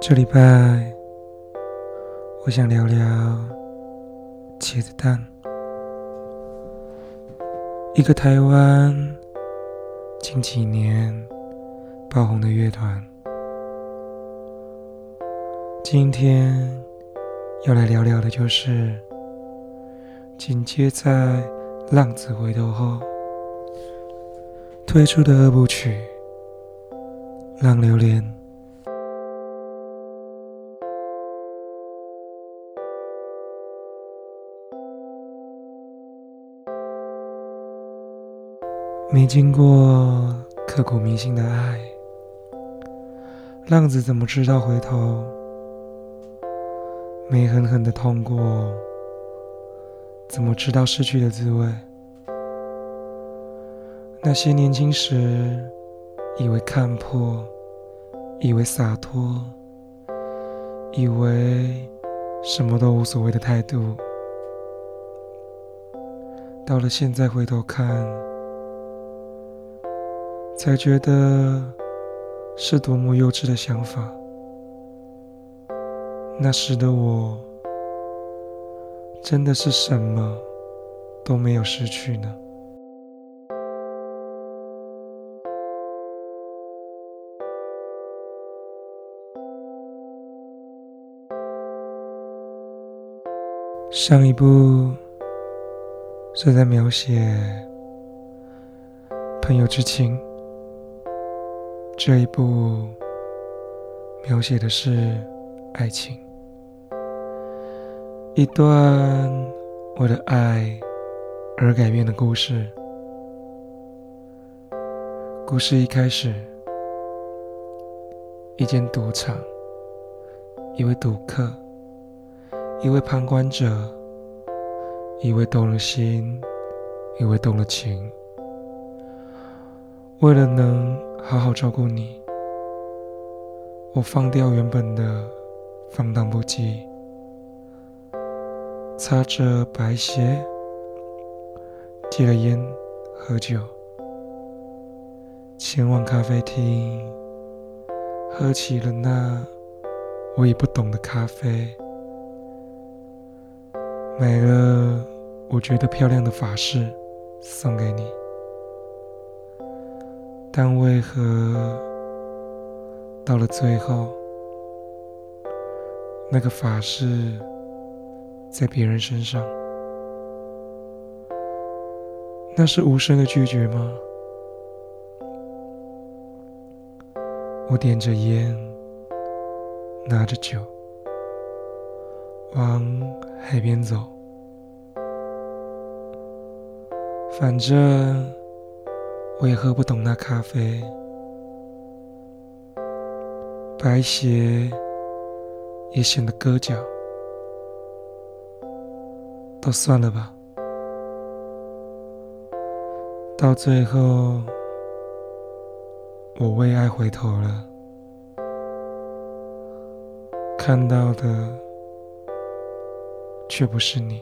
这礼拜，我想聊聊茄子蛋，一个台湾近几年爆红的乐团。今天要来聊聊的就是紧接在浪子回头后推出的二部曲《浪流连》。没经过刻骨铭心的爱，浪子怎么知道回头？没狠狠的痛过，怎么知道失去的滋味？那些年轻时以为看破、以为洒脱、以为什么都无所谓的态度，到了现在回头看。才觉得是多么幼稚的想法。那时的我，真的是什么都没有失去呢？上一部是在描写朋友之情。这一部描写的是爱情，一段为了爱而改变的故事。故事一开始，一间赌场，一位赌客，一位旁观者，一位动了心，一位动了情，为了能。好好照顾你，我放掉原本的放荡不羁，擦着白鞋，戒了烟，喝酒，前往咖啡厅，喝起了那我也不懂的咖啡，买了我觉得漂亮的法式送给你。但为何到了最后，那个法式在别人身上？那是无声的拒绝吗？我点着烟，拿着酒，往海边走，反正。我也喝不懂那咖啡，白鞋也显得硌脚，都算了吧。到最后，我为爱回头了，看到的却不是你。